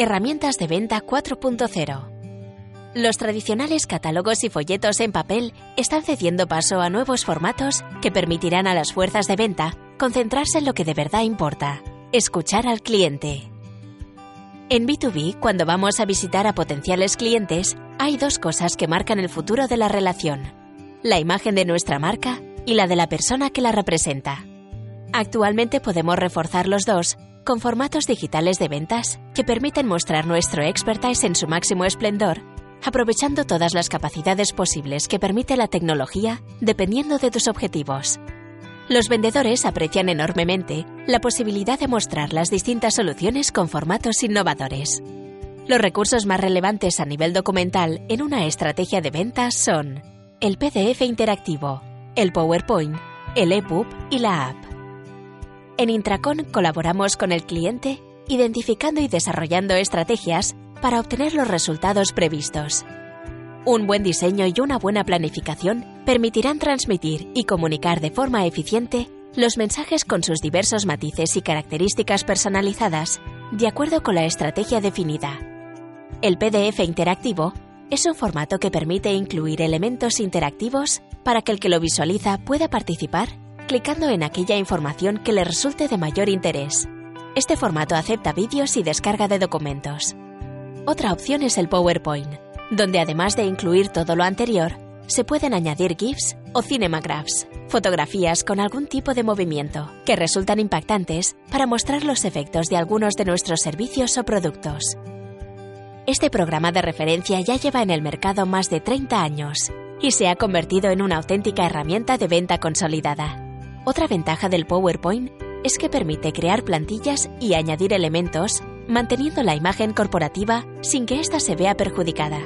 Herramientas de venta 4.0. Los tradicionales catálogos y folletos en papel están cediendo paso a nuevos formatos que permitirán a las fuerzas de venta concentrarse en lo que de verdad importa, escuchar al cliente. En B2B, cuando vamos a visitar a potenciales clientes, hay dos cosas que marcan el futuro de la relación. La imagen de nuestra marca y la de la persona que la representa. Actualmente podemos reforzar los dos con formatos digitales de ventas que permiten mostrar nuestro expertise en su máximo esplendor, aprovechando todas las capacidades posibles que permite la tecnología dependiendo de tus objetivos. Los vendedores aprecian enormemente la posibilidad de mostrar las distintas soluciones con formatos innovadores. Los recursos más relevantes a nivel documental en una estrategia de ventas son el PDF interactivo, el PowerPoint, el EPUB y la app. En Intracon colaboramos con el cliente identificando y desarrollando estrategias para obtener los resultados previstos. Un buen diseño y una buena planificación permitirán transmitir y comunicar de forma eficiente los mensajes con sus diversos matices y características personalizadas de acuerdo con la estrategia definida. El PDF interactivo es un formato que permite incluir elementos interactivos para que el que lo visualiza pueda participar clicando en aquella información que le resulte de mayor interés. Este formato acepta vídeos y descarga de documentos. Otra opción es el PowerPoint, donde además de incluir todo lo anterior, se pueden añadir GIFs o cinemagraphs, fotografías con algún tipo de movimiento, que resultan impactantes para mostrar los efectos de algunos de nuestros servicios o productos. Este programa de referencia ya lleva en el mercado más de 30 años y se ha convertido en una auténtica herramienta de venta consolidada. Otra ventaja del PowerPoint es que permite crear plantillas y añadir elementos, manteniendo la imagen corporativa sin que ésta se vea perjudicada.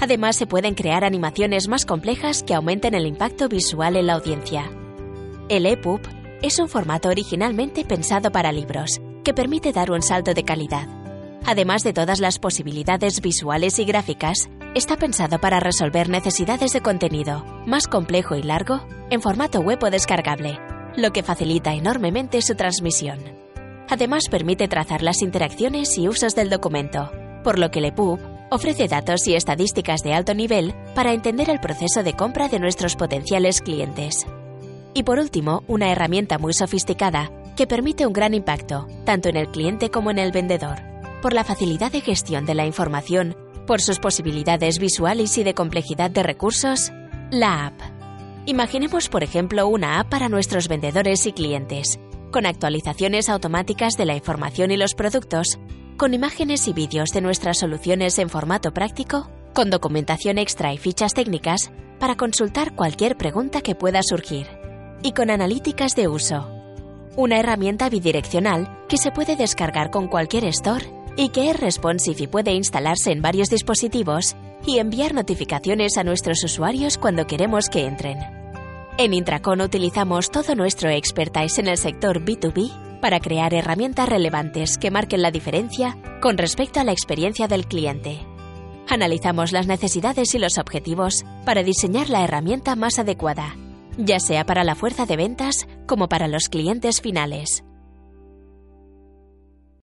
Además, se pueden crear animaciones más complejas que aumenten el impacto visual en la audiencia. El EPUB es un formato originalmente pensado para libros, que permite dar un salto de calidad. Además de todas las posibilidades visuales y gráficas, está pensado para resolver necesidades de contenido más complejo y largo en formato web o descargable, lo que facilita enormemente su transmisión. Además permite trazar las interacciones y usos del documento, por lo que el EPUB ofrece datos y estadísticas de alto nivel para entender el proceso de compra de nuestros potenciales clientes. Y por último, una herramienta muy sofisticada que permite un gran impacto, tanto en el cliente como en el vendedor, por la facilidad de gestión de la información por sus posibilidades visuales y de complejidad de recursos, la app. Imaginemos, por ejemplo, una app para nuestros vendedores y clientes, con actualizaciones automáticas de la información y los productos, con imágenes y vídeos de nuestras soluciones en formato práctico, con documentación extra y fichas técnicas para consultar cualquier pregunta que pueda surgir, y con analíticas de uso. Una herramienta bidireccional que se puede descargar con cualquier store y que es responsive y puede instalarse en varios dispositivos y enviar notificaciones a nuestros usuarios cuando queremos que entren. En Intracon utilizamos todo nuestro expertise en el sector B2B para crear herramientas relevantes que marquen la diferencia con respecto a la experiencia del cliente. Analizamos las necesidades y los objetivos para diseñar la herramienta más adecuada, ya sea para la fuerza de ventas como para los clientes finales.